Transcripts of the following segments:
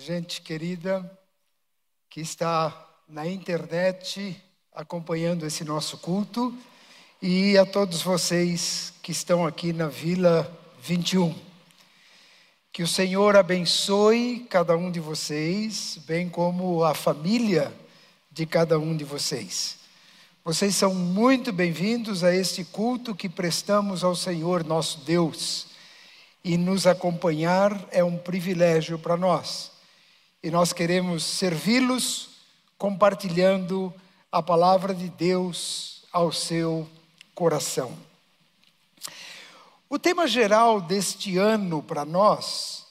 gente querida que está na internet acompanhando esse nosso culto e a todos vocês que estão aqui na Vila 21. Que o Senhor abençoe cada um de vocês, bem como a família de cada um de vocês. Vocês são muito bem-vindos a este culto que prestamos ao Senhor nosso Deus. E nos acompanhar é um privilégio para nós. E nós queremos servi-los compartilhando a palavra de Deus ao seu coração. O tema geral deste ano para nós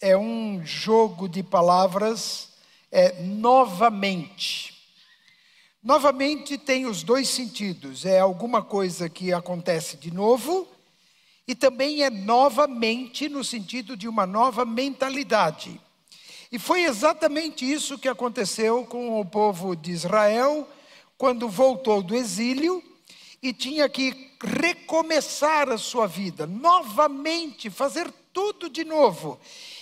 é um jogo de palavras, é novamente. Novamente tem os dois sentidos: é alguma coisa que acontece de novo, e também é novamente no sentido de uma nova mentalidade. E foi exatamente isso que aconteceu com o povo de Israel quando voltou do exílio e tinha que recomeçar a sua vida, novamente, fazer tudo de novo.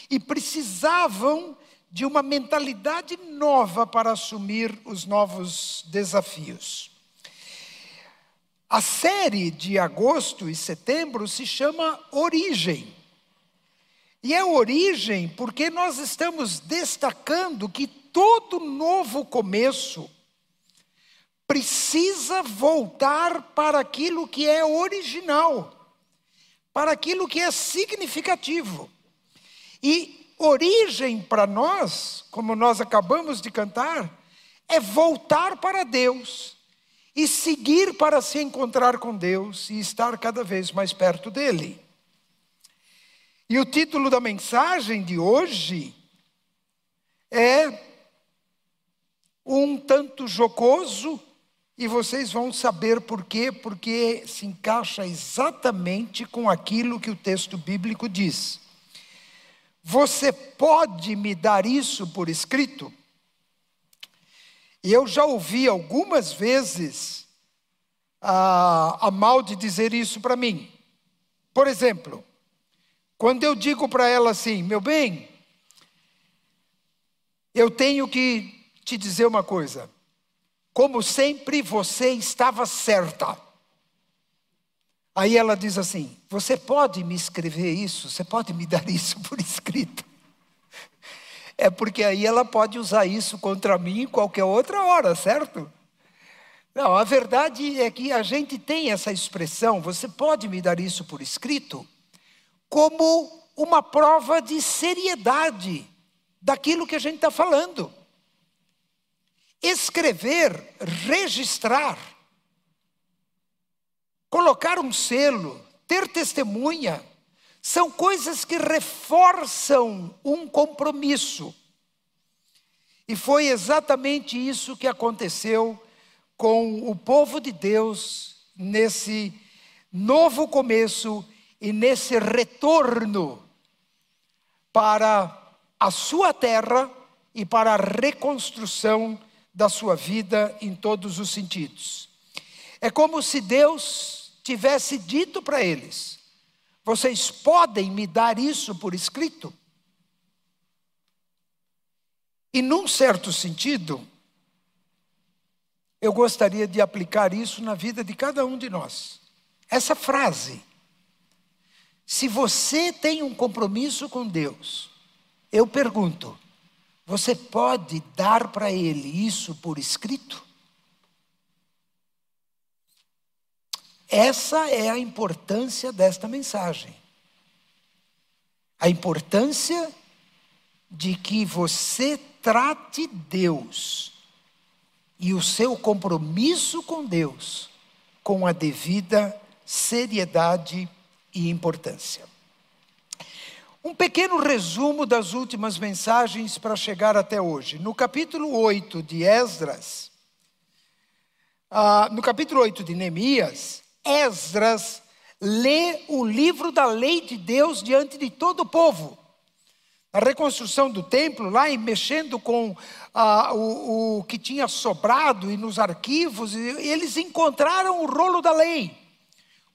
E precisavam de uma mentalidade nova para assumir os novos desafios. A série de agosto e setembro se chama Origem. E é origem porque nós estamos destacando que todo novo começo precisa voltar para aquilo que é original, para aquilo que é significativo. E origem para nós, como nós acabamos de cantar, é voltar para Deus e seguir para se encontrar com Deus e estar cada vez mais perto dele. E o título da mensagem de hoje é um tanto jocoso, e vocês vão saber por quê, porque se encaixa exatamente com aquilo que o texto bíblico diz. Você pode me dar isso por escrito? Eu já ouvi algumas vezes a, a mal de dizer isso para mim. Por exemplo, quando eu digo para ela assim, meu bem, eu tenho que te dizer uma coisa. Como sempre, você estava certa. Aí ela diz assim: Você pode me escrever isso? Você pode me dar isso por escrito? É porque aí ela pode usar isso contra mim em qualquer outra hora, certo? Não, a verdade é que a gente tem essa expressão: Você pode me dar isso por escrito? Como uma prova de seriedade daquilo que a gente está falando. Escrever, registrar, colocar um selo, ter testemunha, são coisas que reforçam um compromisso. E foi exatamente isso que aconteceu com o povo de Deus nesse novo começo e nesse retorno para a sua terra e para a reconstrução da sua vida em todos os sentidos. É como se Deus tivesse dito para eles: vocês podem me dar isso por escrito? E num certo sentido, eu gostaria de aplicar isso na vida de cada um de nós. Essa frase, se você tem um compromisso com Deus, eu pergunto, você pode dar para Ele isso por escrito? Essa é a importância desta mensagem. A importância de que você trate Deus e o seu compromisso com Deus com a devida seriedade e importância. Um pequeno resumo das últimas mensagens para chegar até hoje. No capítulo 8 de Esdras, ah, no capítulo 8 de Neemias, Esdras lê o livro da lei de Deus diante de todo o povo. A reconstrução do templo, lá e mexendo com ah, o, o que tinha sobrado e nos arquivos, eles encontraram o rolo da lei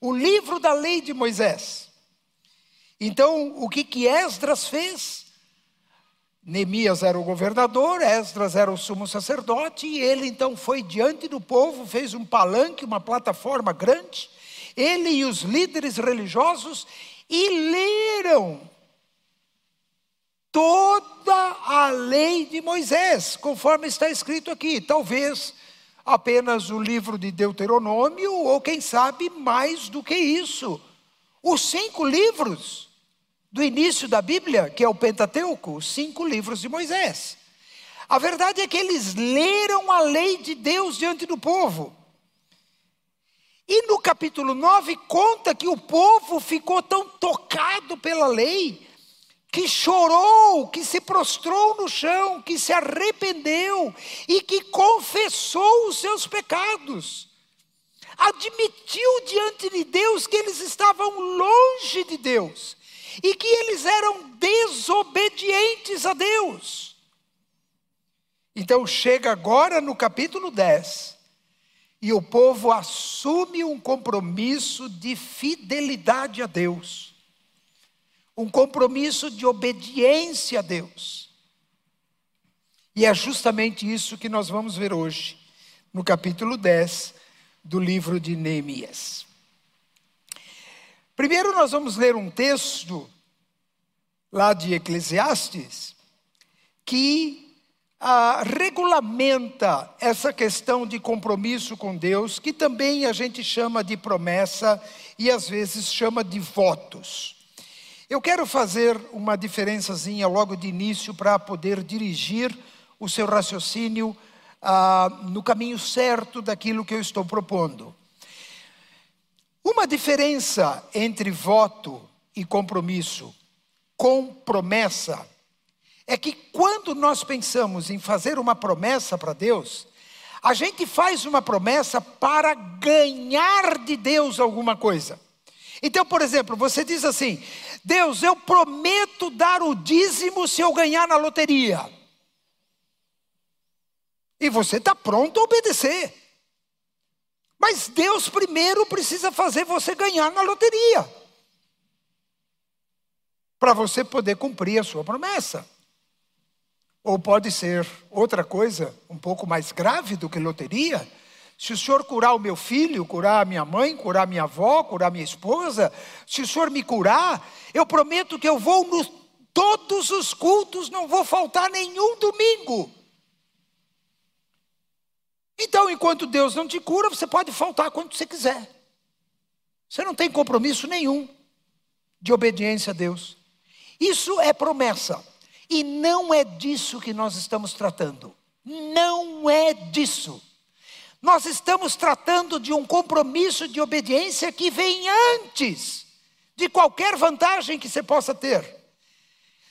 o livro da lei de Moisés. Então, o que que Esdras fez? Neemias era o governador, Esdras era o sumo sacerdote, e ele então foi diante do povo, fez um palanque, uma plataforma grande, ele e os líderes religiosos, e leram toda a lei de Moisés, conforme está escrito aqui. Talvez apenas o livro de Deuteronômio, ou quem sabe mais do que isso. Os cinco livros do início da Bíblia, que é o Pentateuco, os cinco livros de Moisés. A verdade é que eles leram a lei de Deus diante do povo. E no capítulo 9 conta que o povo ficou tão tocado pela lei que chorou, que se prostrou no chão, que se arrependeu e que confessou os seus pecados. Admitiu diante de Deus que eles estavam longe de Deus e que eles eram desobedientes a Deus. Então chega agora no capítulo 10 e o povo assume um compromisso de fidelidade a Deus um compromisso de obediência a Deus. E é justamente isso que nós vamos ver hoje, no capítulo 10 do livro de Neemias. Primeiro, nós vamos ler um texto lá de Eclesiastes que ah, regulamenta essa questão de compromisso com Deus, que também a gente chama de promessa e às vezes chama de votos. Eu quero fazer uma diferençazinha logo de início para poder dirigir o seu raciocínio ah, no caminho certo daquilo que eu estou propondo. Uma diferença entre voto e compromisso com promessa é que quando nós pensamos em fazer uma promessa para Deus, a gente faz uma promessa para ganhar de Deus alguma coisa. Então, por exemplo, você diz assim: Deus, eu prometo dar o dízimo se eu ganhar na loteria. E você está pronto a obedecer. Mas Deus primeiro precisa fazer você ganhar na loteria. Para você poder cumprir a sua promessa. Ou pode ser outra coisa, um pouco mais grave do que loteria se o senhor curar o meu filho, curar a minha mãe, curar a minha avó, curar a minha esposa, se o senhor me curar, eu prometo que eu vou nos todos os cultos, não vou faltar nenhum domingo. Então, enquanto Deus não te cura, você pode faltar quando você quiser. Você não tem compromisso nenhum de obediência a Deus. Isso é promessa. E não é disso que nós estamos tratando. Não é disso. Nós estamos tratando de um compromisso de obediência que vem antes de qualquer vantagem que você possa ter.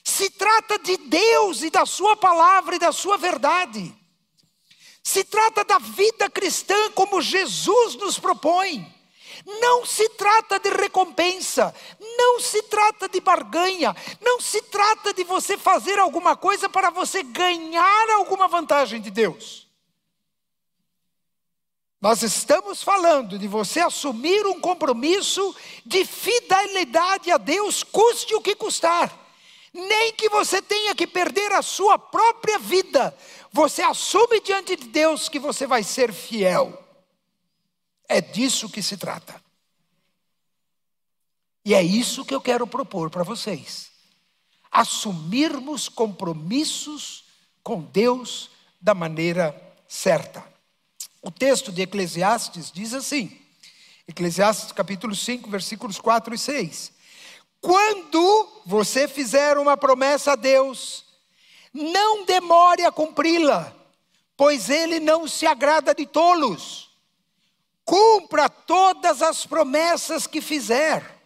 Se trata de Deus e da Sua palavra e da Sua verdade. Se trata da vida cristã como Jesus nos propõe. Não se trata de recompensa, não se trata de barganha, não se trata de você fazer alguma coisa para você ganhar alguma vantagem de Deus. Nós estamos falando de você assumir um compromisso de fidelidade a Deus, custe o que custar. Nem que você tenha que perder a sua própria vida, você assume diante de Deus que você vai ser fiel. É disso que se trata. E é isso que eu quero propor para vocês. Assumirmos compromissos com Deus da maneira certa. O texto de Eclesiastes diz assim, Eclesiastes capítulo 5, versículos 4 e 6. Quando você fizer uma promessa a Deus, não demore a cumpri-la, pois ele não se agrada de tolos. Cumpra todas as promessas que fizer.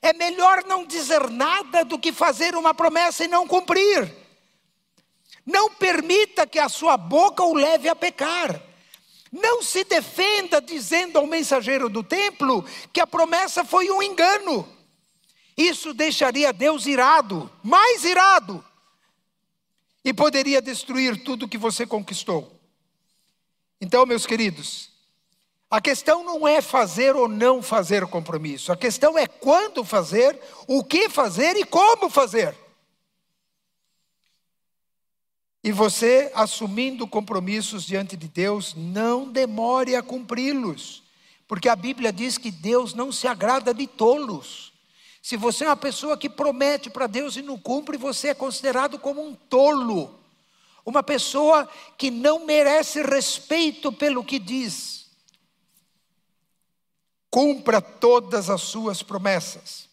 É melhor não dizer nada do que fazer uma promessa e não cumprir. Não permita que a sua boca o leve a pecar. Não se defenda dizendo ao mensageiro do templo que a promessa foi um engano. Isso deixaria Deus irado, mais irado, e poderia destruir tudo que você conquistou. Então, meus queridos, a questão não é fazer ou não fazer o compromisso, a questão é quando fazer, o que fazer e como fazer. E você, assumindo compromissos diante de Deus, não demore a cumpri-los, porque a Bíblia diz que Deus não se agrada de tolos. Se você é uma pessoa que promete para Deus e não cumpre, você é considerado como um tolo, uma pessoa que não merece respeito pelo que diz. Cumpra todas as suas promessas.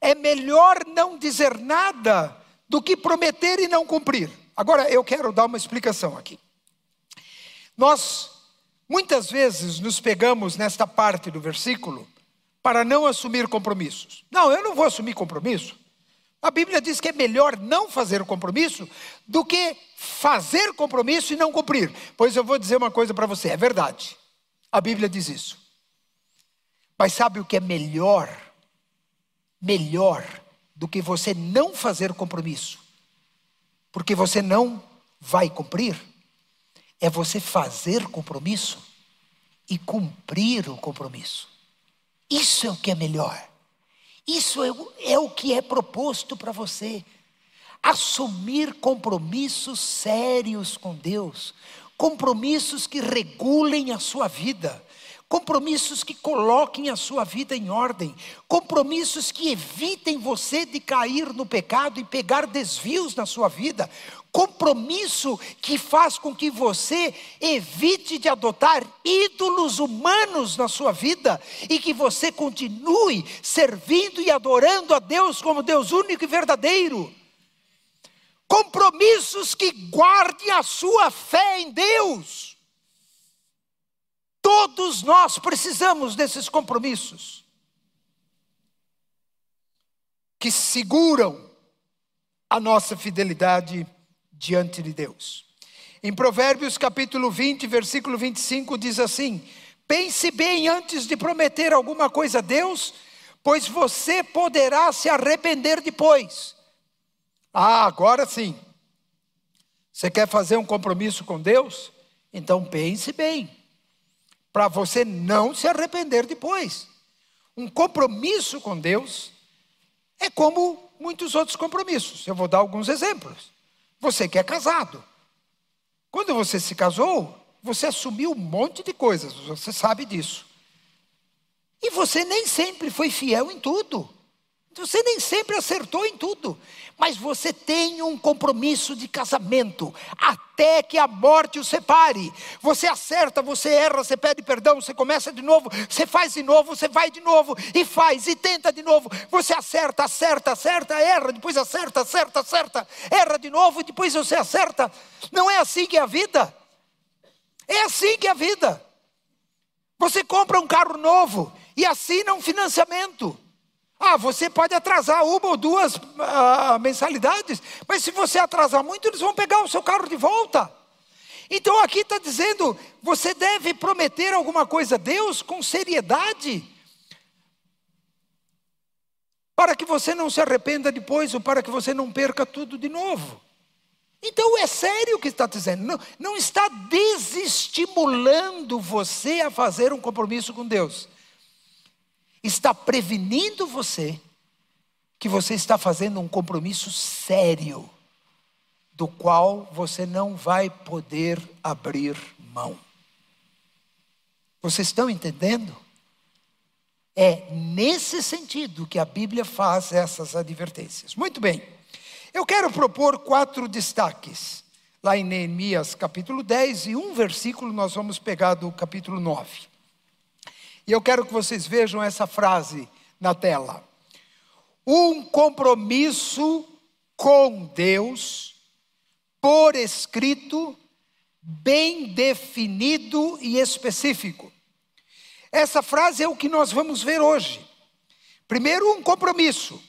É melhor não dizer nada do que prometer e não cumprir. Agora eu quero dar uma explicação aqui. Nós muitas vezes nos pegamos nesta parte do versículo para não assumir compromissos. Não, eu não vou assumir compromisso. A Bíblia diz que é melhor não fazer o compromisso do que fazer compromisso e não cumprir. Pois eu vou dizer uma coisa para você, é verdade. A Bíblia diz isso. Mas sabe o que é melhor? Melhor do que você não fazer compromisso porque você não vai cumprir, é você fazer compromisso e cumprir o compromisso. Isso é o que é melhor. Isso é, é o que é proposto para você. Assumir compromissos sérios com Deus, compromissos que regulem a sua vida, compromissos que coloquem a sua vida em ordem, compromissos que evitem você de cair no pecado e pegar desvios na sua vida, compromisso que faz com que você evite de adotar ídolos humanos na sua vida e que você continue servindo e adorando a Deus como Deus único e verdadeiro. Compromissos que guardem a sua fé em Deus Todos nós precisamos desses compromissos que seguram a nossa fidelidade diante de Deus. Em Provérbios capítulo 20, versículo 25 diz assim: Pense bem antes de prometer alguma coisa a Deus, pois você poderá se arrepender depois. Ah, agora sim. Você quer fazer um compromisso com Deus? Então pense bem para você não se arrepender depois. Um compromisso com Deus é como muitos outros compromissos. Eu vou dar alguns exemplos. Você que é casado. Quando você se casou, você assumiu um monte de coisas, você sabe disso. E você nem sempre foi fiel em tudo. Você nem sempre acertou em tudo, mas você tem um compromisso de casamento até que a morte o separe. Você acerta, você erra, você pede perdão, você começa de novo, você faz de novo, você vai de novo e faz e tenta de novo. Você acerta, acerta, acerta, erra, depois acerta, acerta, acerta, erra de novo e depois você acerta. Não é assim que é a vida. É assim que é a vida. Você compra um carro novo e assina um financiamento. Ah, você pode atrasar uma ou duas ah, mensalidades, mas se você atrasar muito, eles vão pegar o seu carro de volta. Então aqui está dizendo: você deve prometer alguma coisa a Deus com seriedade, para que você não se arrependa depois ou para que você não perca tudo de novo. Então é sério o que está dizendo, não, não está desestimulando você a fazer um compromisso com Deus está prevenindo você que você está fazendo um compromisso sério, do qual você não vai poder abrir mão. Vocês estão entendendo? É nesse sentido que a Bíblia faz essas advertências. Muito bem, eu quero propor quatro destaques. Lá em Neemias capítulo 10 e um versículo nós vamos pegar do capítulo 9. E eu quero que vocês vejam essa frase na tela. Um compromisso com Deus, por escrito, bem definido e específico. Essa frase é o que nós vamos ver hoje. Primeiro, um compromisso.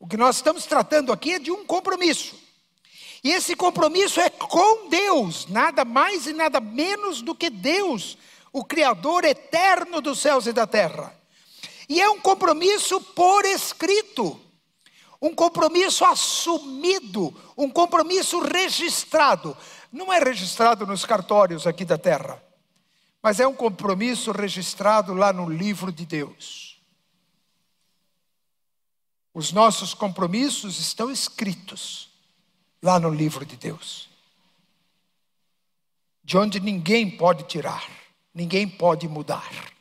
O que nós estamos tratando aqui é de um compromisso. E esse compromisso é com Deus, nada mais e nada menos do que Deus o Criador eterno dos céus e da terra. E é um compromisso por escrito, um compromisso assumido, um compromisso registrado. Não é registrado nos cartórios aqui da terra, mas é um compromisso registrado lá no livro de Deus. Os nossos compromissos estão escritos, lá no livro de Deus. De onde ninguém pode tirar, ninguém pode mudar.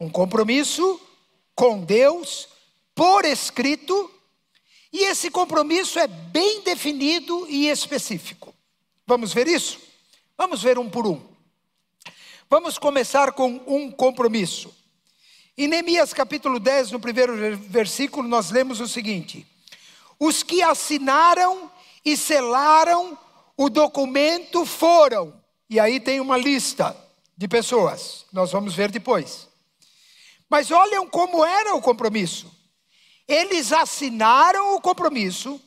Um compromisso com Deus por escrito, e esse compromisso é bem definido e específico. Vamos ver isso? Vamos ver um por um. Vamos começar com um compromisso. Em Neemias capítulo 10, no primeiro versículo, nós lemos o seguinte: Os que assinaram e selaram o documento foram, e aí tem uma lista de pessoas, nós vamos ver depois. Mas olham como era o compromisso. Eles assinaram o compromisso,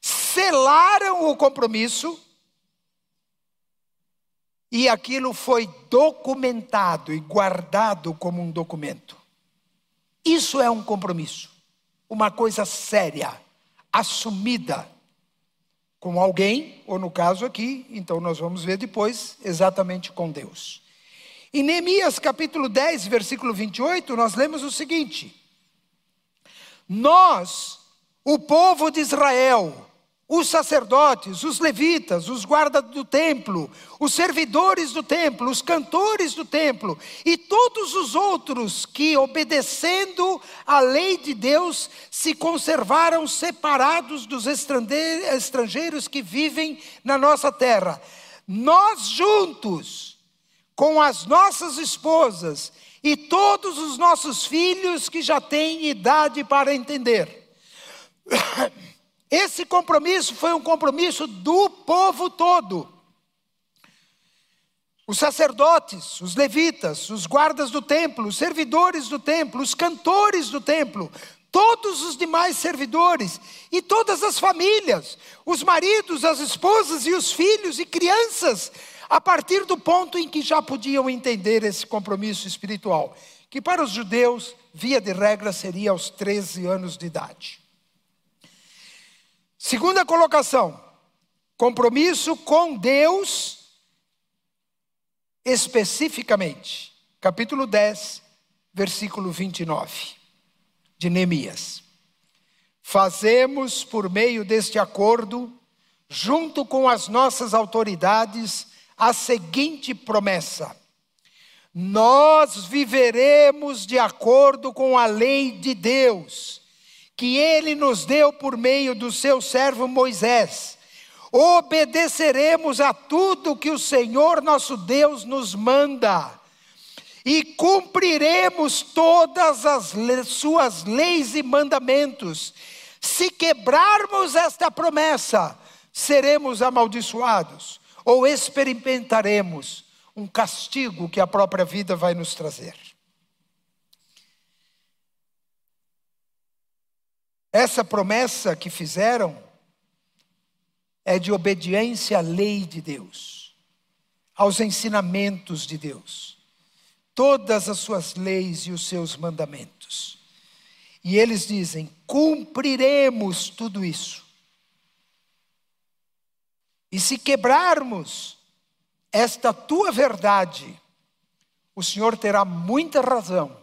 selaram o compromisso, e aquilo foi documentado e guardado como um documento. Isso é um compromisso, uma coisa séria, assumida com alguém, ou no caso aqui, então nós vamos ver depois, exatamente com Deus. Em Neemias capítulo 10, versículo 28, nós lemos o seguinte: Nós, o povo de Israel, os sacerdotes, os levitas, os guardas do templo, os servidores do templo, os cantores do templo e todos os outros que, obedecendo à lei de Deus, se conservaram separados dos estrangeiros que vivem na nossa terra. Nós juntos, com as nossas esposas e todos os nossos filhos que já têm idade para entender. Esse compromisso foi um compromisso do povo todo. Os sacerdotes, os levitas, os guardas do templo, os servidores do templo, os cantores do templo, todos os demais servidores e todas as famílias, os maridos, as esposas e os filhos e crianças a partir do ponto em que já podiam entender esse compromisso espiritual, que para os judeus, via de regra, seria aos 13 anos de idade. Segunda colocação: compromisso com Deus especificamente. Capítulo 10, versículo 29 de Neemias. Fazemos por meio deste acordo, junto com as nossas autoridades, a seguinte promessa: Nós viveremos de acordo com a lei de Deus, que Ele nos deu por meio do seu servo Moisés. Obedeceremos a tudo que o Senhor nosso Deus nos manda e cumpriremos todas as suas leis e mandamentos. Se quebrarmos esta promessa, seremos amaldiçoados ou experimentaremos um castigo que a própria vida vai nos trazer. Essa promessa que fizeram é de obediência à lei de Deus, aos ensinamentos de Deus, todas as suas leis e os seus mandamentos. E eles dizem: cumpriremos tudo isso. E se quebrarmos esta tua verdade, o Senhor terá muita razão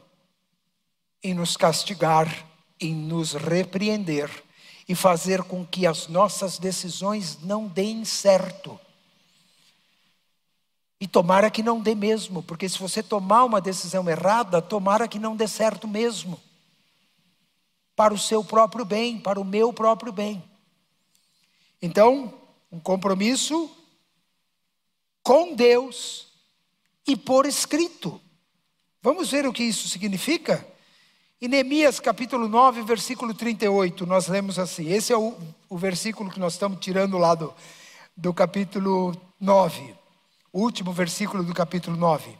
em nos castigar, em nos repreender e fazer com que as nossas decisões não deem certo. E tomara que não dê mesmo, porque se você tomar uma decisão errada, tomara que não dê certo mesmo. Para o seu próprio bem, para o meu próprio bem. Então, um compromisso com Deus e por escrito. Vamos ver o que isso significa? Em Neemias capítulo 9, versículo 38, nós lemos assim: esse é o, o versículo que nós estamos tirando lá do, do capítulo 9, o último versículo do capítulo 9.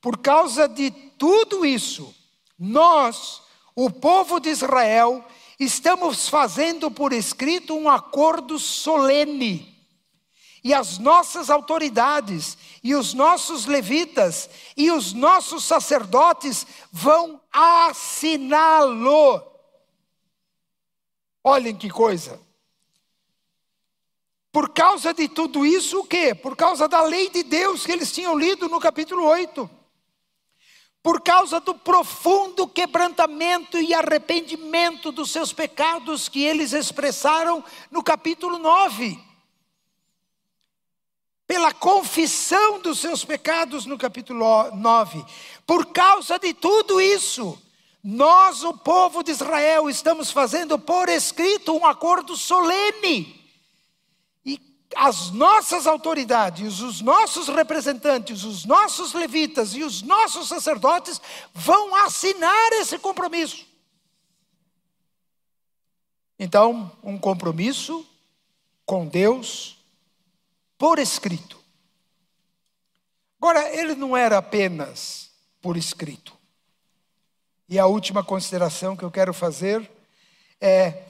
Por causa de tudo isso, nós, o povo de Israel, estamos fazendo por escrito um acordo solene. E as nossas autoridades, e os nossos levitas, e os nossos sacerdotes vão assiná-lo. Olhem que coisa. Por causa de tudo isso, o quê? Por causa da lei de Deus que eles tinham lido no capítulo 8 por causa do profundo quebrantamento e arrependimento dos seus pecados que eles expressaram no capítulo 9. Pela confissão dos seus pecados no capítulo 9. Por causa de tudo isso, nós, o povo de Israel, estamos fazendo por escrito um acordo solene as nossas autoridades, os nossos representantes, os nossos levitas e os nossos sacerdotes vão assinar esse compromisso. Então, um compromisso com Deus por escrito. Agora, ele não era apenas por escrito. E a última consideração que eu quero fazer é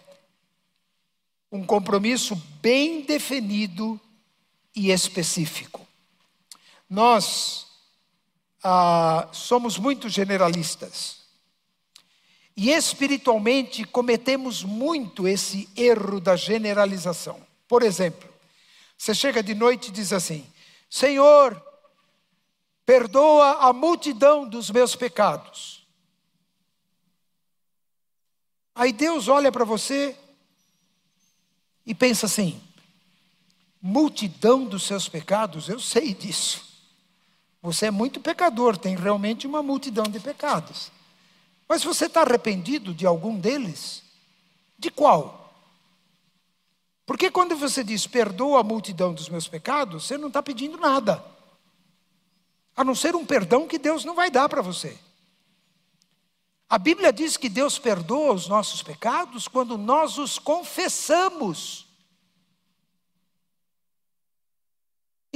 um compromisso bem definido e específico. Nós ah, somos muito generalistas e espiritualmente cometemos muito esse erro da generalização. Por exemplo, você chega de noite e diz assim: Senhor, perdoa a multidão dos meus pecados. Aí Deus olha para você e pensa assim: multidão dos seus pecados, eu sei disso. Você é muito pecador, tem realmente uma multidão de pecados. Mas você está arrependido de algum deles? De qual? Porque quando você diz perdoa a multidão dos meus pecados, você não está pedindo nada. A não ser um perdão que Deus não vai dar para você. A Bíblia diz que Deus perdoa os nossos pecados quando nós os confessamos.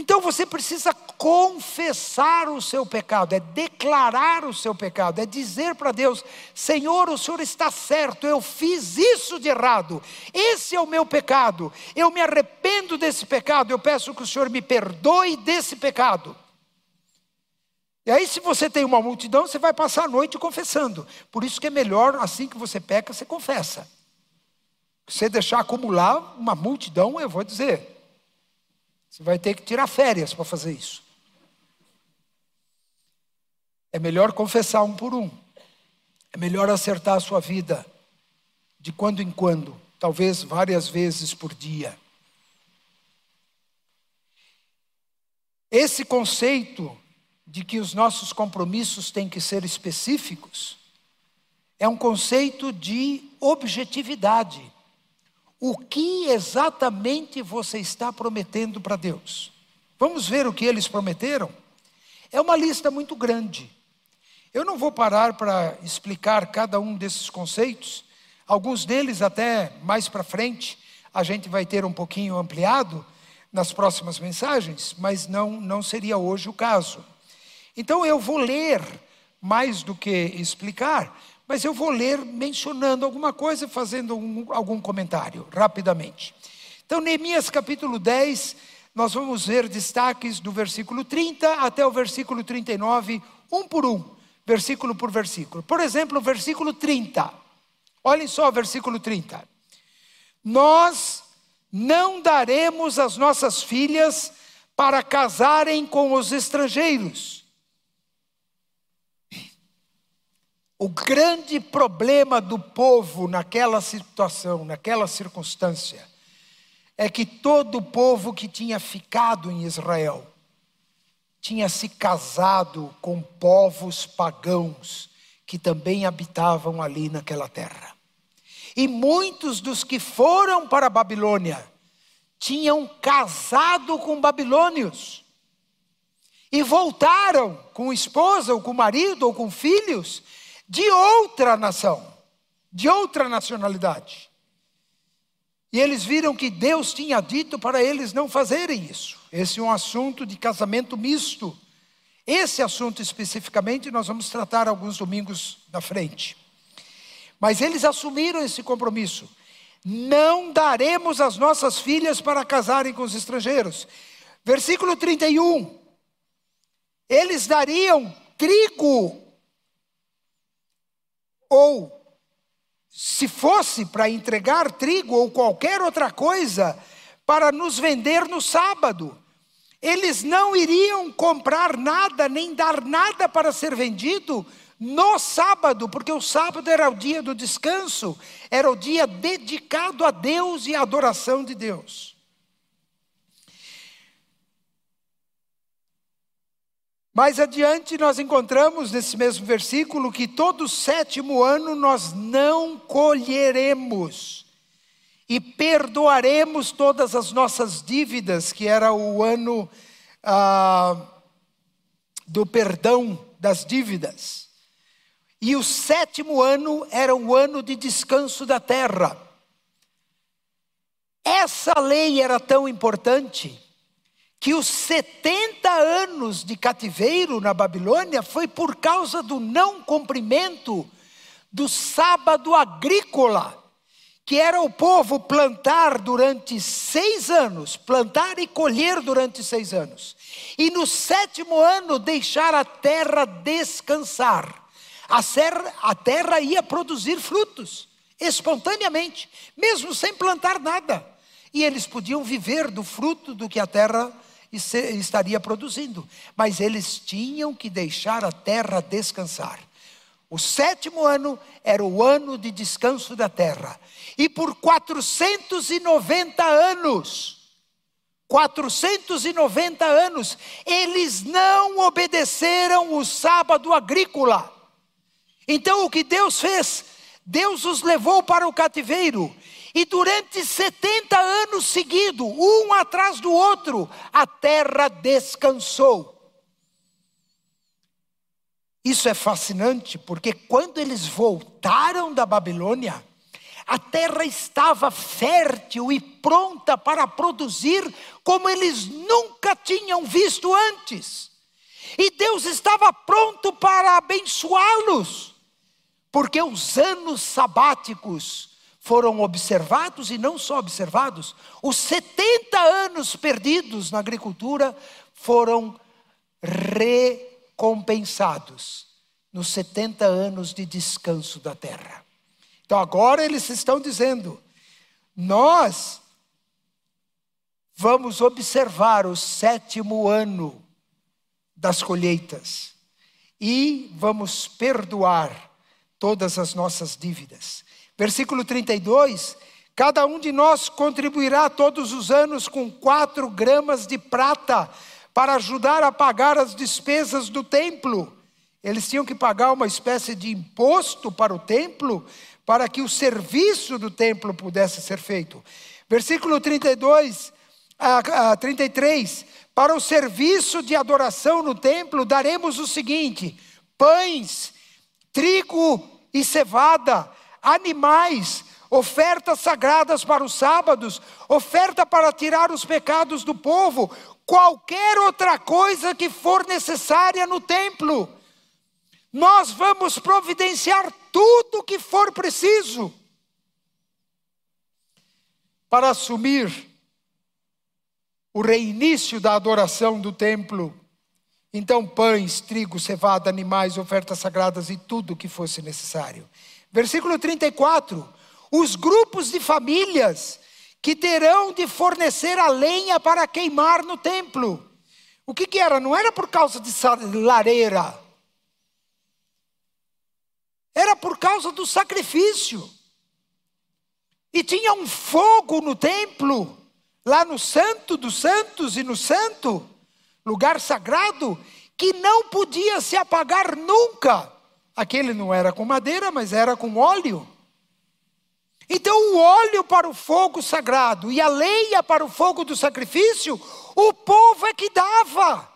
Então você precisa confessar o seu pecado, é declarar o seu pecado, é dizer para Deus: Senhor, o Senhor está certo, eu fiz isso de errado, esse é o meu pecado, eu me arrependo desse pecado, eu peço que o Senhor me perdoe desse pecado. E aí, se você tem uma multidão, você vai passar a noite confessando. Por isso que é melhor, assim que você peca, você confessa. Você deixar acumular uma multidão, eu vou dizer. Você vai ter que tirar férias para fazer isso. É melhor confessar um por um. É melhor acertar a sua vida de quando em quando, talvez várias vezes por dia. Esse conceito de que os nossos compromissos têm que ser específicos, é um conceito de objetividade. O que exatamente você está prometendo para Deus? Vamos ver o que eles prometeram? É uma lista muito grande. Eu não vou parar para explicar cada um desses conceitos, alguns deles até mais para frente a gente vai ter um pouquinho ampliado nas próximas mensagens, mas não, não seria hoje o caso. Então eu vou ler mais do que explicar, mas eu vou ler mencionando alguma coisa, fazendo um, algum comentário rapidamente. Então, Neemias capítulo 10, nós vamos ver destaques do versículo 30 até o versículo 39, um por um, versículo por versículo. Por exemplo, o versículo 30. Olhem só o versículo 30. Nós não daremos as nossas filhas para casarem com os estrangeiros O grande problema do povo naquela situação, naquela circunstância, é que todo o povo que tinha ficado em Israel tinha se casado com povos pagãos que também habitavam ali naquela terra. E muitos dos que foram para a Babilônia tinham casado com babilônios e voltaram com esposa, ou com marido, ou com filhos, de outra nação, de outra nacionalidade. E eles viram que Deus tinha dito para eles não fazerem isso. Esse é um assunto de casamento misto. Esse assunto especificamente nós vamos tratar alguns domingos na frente. Mas eles assumiram esse compromisso. Não daremos as nossas filhas para casarem com os estrangeiros. Versículo 31. Eles dariam trigo ou se fosse para entregar trigo ou qualquer outra coisa para nos vender no sábado. Eles não iriam comprar nada, nem dar nada para ser vendido no sábado, porque o sábado era o dia do descanso, era o dia dedicado a Deus e à adoração de Deus. Mais adiante, nós encontramos nesse mesmo versículo que todo sétimo ano nós não colheremos e perdoaremos todas as nossas dívidas, que era o ano ah, do perdão das dívidas. E o sétimo ano era o ano de descanso da terra. Essa lei era tão importante que os 70 anos de cativeiro na Babilônia foi por causa do não cumprimento do sábado agrícola que era o povo plantar durante seis anos, plantar e colher durante seis anos, e no sétimo ano deixar a terra descansar. A terra, a terra ia produzir frutos espontaneamente, mesmo sem plantar nada, e eles podiam viver do fruto do que a terra estaria produzindo, mas eles tinham que deixar a terra descansar. O sétimo ano era o ano de descanso da terra. E por 490 anos, 490 anos, eles não obedeceram o sábado agrícola. Então o que Deus fez? Deus os levou para o cativeiro. E durante 70 anos seguidos, um atrás do outro, a terra descansou. Isso é fascinante, porque quando eles voltaram da Babilônia, a terra estava fértil e pronta para produzir como eles nunca tinham visto antes. E Deus estava pronto para abençoá-los, porque os anos sabáticos foram observados e não só observados, os 70 anos perdidos na agricultura foram recompensados nos 70 anos de descanso da terra. Então agora eles estão dizendo: nós vamos observar o sétimo ano das colheitas e vamos perdoar todas as nossas dívidas. Versículo 32: Cada um de nós contribuirá todos os anos com quatro gramas de prata para ajudar a pagar as despesas do templo. Eles tinham que pagar uma espécie de imposto para o templo, para que o serviço do templo pudesse ser feito. Versículo 32 a, a 33. Para o serviço de adoração no templo, daremos o seguinte: pães, trigo e cevada, animais, ofertas sagradas para os sábados, oferta para tirar os pecados do povo, qualquer outra coisa que for necessária no templo. Nós vamos providenciar tudo o que for preciso para assumir o reinício da adoração do templo. Então, pães, trigo, cevada, animais, ofertas sagradas e tudo o que fosse necessário. Versículo 34: os grupos de famílias que terão de fornecer a lenha para queimar no templo. O que, que era? Não era por causa de lareira era por causa do sacrifício. E tinha um fogo no templo, lá no Santo dos Santos e no Santo, lugar sagrado, que não podia se apagar nunca. Aquele não era com madeira, mas era com óleo. Então, o óleo para o fogo sagrado e a lenha para o fogo do sacrifício, o povo é que dava.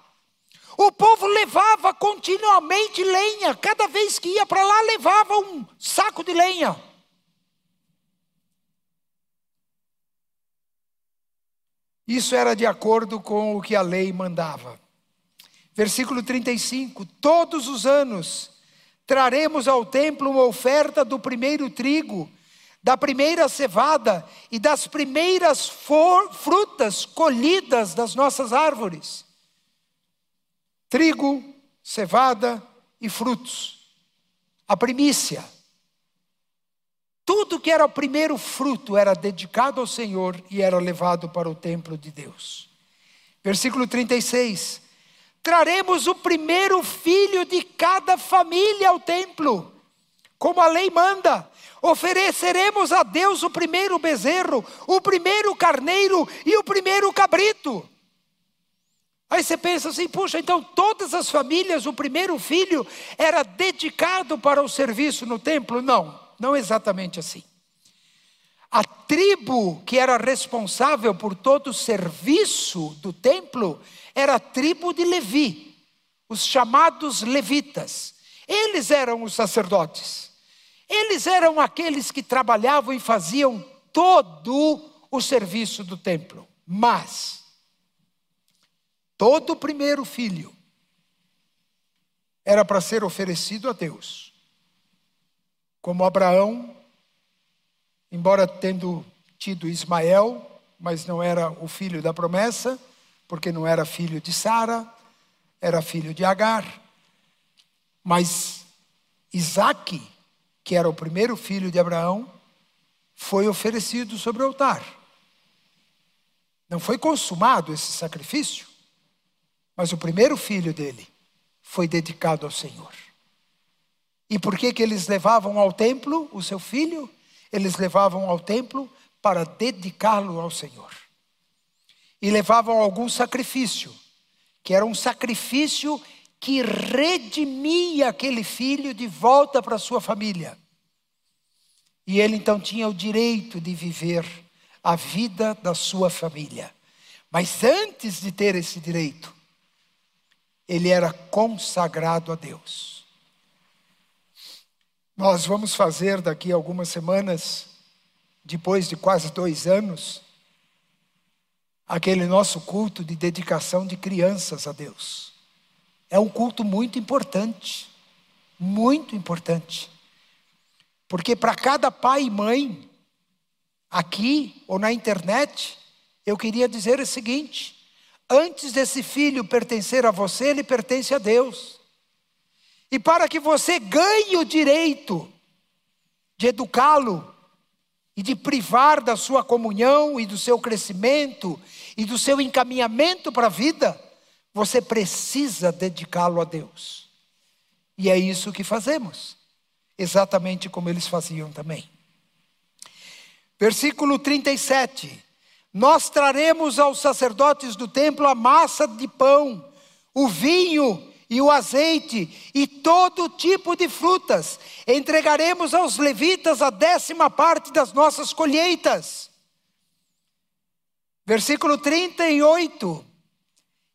O povo levava continuamente lenha, cada vez que ia para lá, levava um saco de lenha. Isso era de acordo com o que a lei mandava. Versículo 35: Todos os anos traremos ao templo uma oferta do primeiro trigo, da primeira cevada e das primeiras frutas colhidas das nossas árvores trigo, cevada e frutos. A primícia. Tudo que era o primeiro fruto era dedicado ao Senhor e era levado para o templo de Deus. Versículo 36. Traremos o primeiro filho de cada família ao templo, como a lei manda. Ofereceremos a Deus o primeiro bezerro, o primeiro carneiro e o primeiro cabrito. Aí você pensa assim, puxa, então todas as famílias, o primeiro filho era dedicado para o serviço no templo? Não, não exatamente assim. A tribo que era responsável por todo o serviço do templo era a tribo de Levi, os chamados levitas. Eles eram os sacerdotes. Eles eram aqueles que trabalhavam e faziam todo o serviço do templo. Mas Todo o primeiro filho era para ser oferecido a Deus. Como Abraão, embora tendo tido Ismael, mas não era o filho da promessa, porque não era filho de Sara, era filho de Agar. Mas Isaac, que era o primeiro filho de Abraão, foi oferecido sobre o altar. Não foi consumado esse sacrifício, mas o primeiro filho dele foi dedicado ao Senhor. E por que, que eles levavam ao templo o seu filho? Eles levavam ao templo para dedicá-lo ao Senhor. E levavam algum sacrifício, que era um sacrifício que redimia aquele filho de volta para sua família. E ele então tinha o direito de viver a vida da sua família. Mas antes de ter esse direito, ele era consagrado a Deus. Nós vamos fazer daqui a algumas semanas, depois de quase dois anos, aquele nosso culto de dedicação de crianças a Deus. É um culto muito importante, muito importante. Porque para cada pai e mãe, aqui ou na internet, eu queria dizer o seguinte: Antes desse filho pertencer a você, ele pertence a Deus. E para que você ganhe o direito de educá-lo e de privar da sua comunhão e do seu crescimento e do seu encaminhamento para a vida, você precisa dedicá-lo a Deus. E é isso que fazemos, exatamente como eles faziam também. Versículo 37. Nós traremos aos sacerdotes do templo a massa de pão, o vinho e o azeite e todo tipo de frutas. Entregaremos aos levitas a décima parte das nossas colheitas. Versículo 38.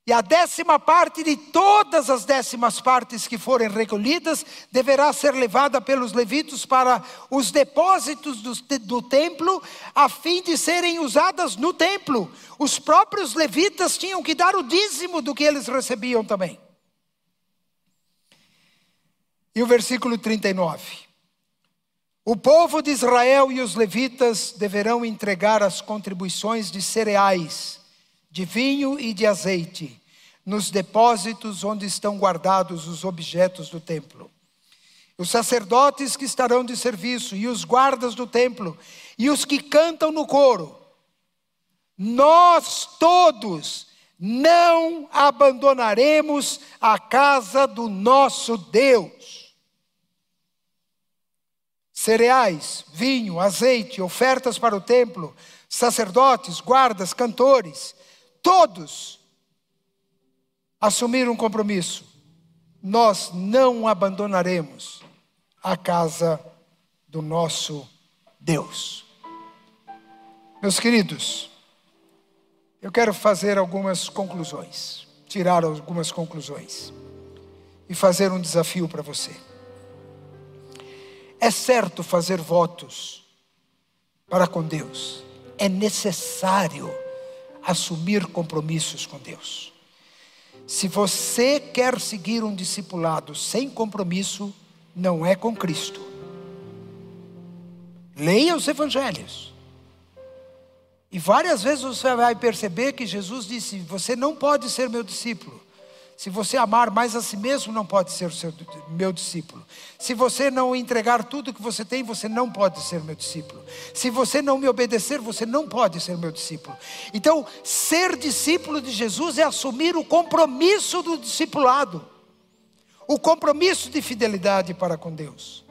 E a décima parte de todas as décimas partes que forem recolhidas deverá ser levada pelos levitas para os depósitos do, do, templo, a fim de serem usadas no templo. Os próprios levitas tinham que dar o dízimo do que eles recebiam também. E o versículo 39. O povo de Israel e os levitas deverão entregar as contribuições de cereais, de vinho e de azeite nos depósitos onde estão guardados os objetos do templo. Os sacerdotes que estarão de serviço, e os guardas do templo, e os que cantam no coro, nós todos não abandonaremos a casa do nosso Deus. Cereais, vinho, azeite, ofertas para o templo, sacerdotes, guardas, cantores, todos assumir um compromisso. Nós não abandonaremos a casa do nosso Deus. Meus queridos, eu quero fazer algumas conclusões, tirar algumas conclusões e fazer um desafio para você. É certo fazer votos para com Deus, é necessário assumir compromissos com Deus. Se você quer seguir um discipulado sem compromisso, não é com Cristo. Leia os evangelhos. E várias vezes você vai perceber que Jesus disse: Você não pode ser meu discípulo Se você amar mais a si mesmo, não pode ser o seu, meu discípulo. Se você não entregar tudo que você tem, você não pode ser meu discípulo. Se você não me obedecer, você não pode ser meu discípulo. Então, ser discípulo de Jesus é assumir o compromisso do discipulado, o compromisso de fidelidade para com Deus.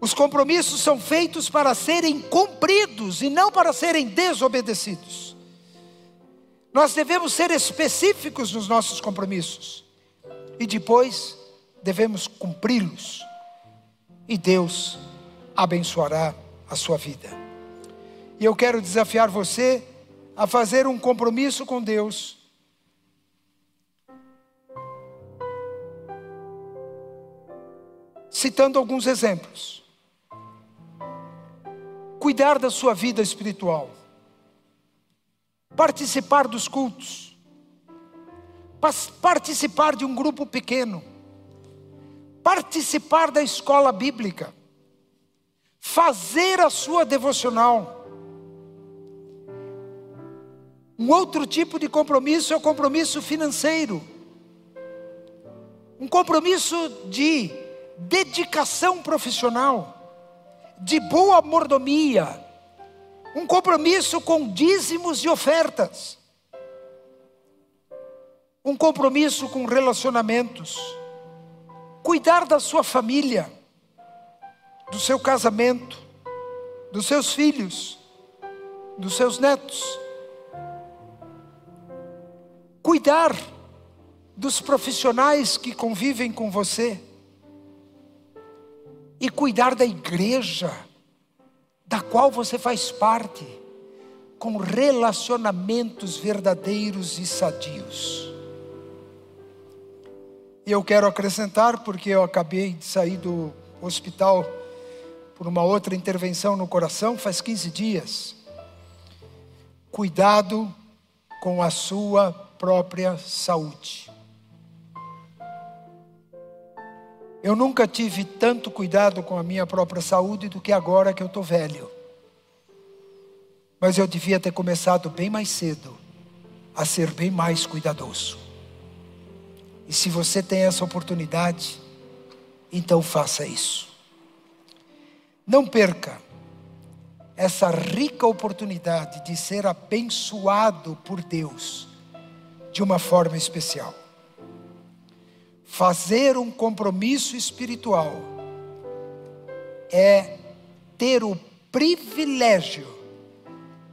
Os compromissos são feitos para serem cumpridos e não para serem desobedecidos. Nós devemos ser específicos nos nossos compromissos e depois devemos cumpri-los. E Deus abençoará a sua vida. E eu quero desafiar você a fazer um compromisso com Deus. Citando alguns exemplos. Cuidar da sua vida espiritual participar dos cultos, participar de um grupo pequeno, participar da escola bíblica, fazer a sua devocional. Um outro tipo de compromisso é o compromisso financeiro. Um compromisso de dedicação profissional, de boa mordomia, um compromisso com dízimos e ofertas, um compromisso com relacionamentos, cuidar da sua família, do seu casamento, dos seus filhos, dos seus netos, cuidar dos profissionais que convivem com você. E cuidar da igreja da qual você faz parte, com relacionamentos verdadeiros e sadios. E eu quero acrescentar, porque eu acabei de sair do hospital por uma outra intervenção no coração faz 15 dias. Cuidado com a sua própria saúde. Eu nunca tive tanto cuidado com a minha própria saúde do que agora que eu estou velho. Mas eu devia ter começado bem mais cedo a ser bem mais cuidadoso. E se você tem essa oportunidade, então faça isso. Não perca essa rica oportunidade de ser abençoado por Deus de uma forma especial fazer um compromisso espiritual é ter o privilégio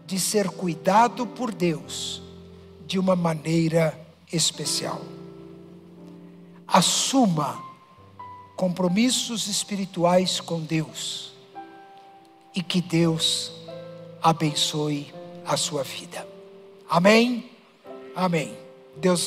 de ser cuidado por Deus de uma maneira especial. Assuma compromissos espirituais com Deus e que Deus abençoe a sua vida. Amém? Amém. Deus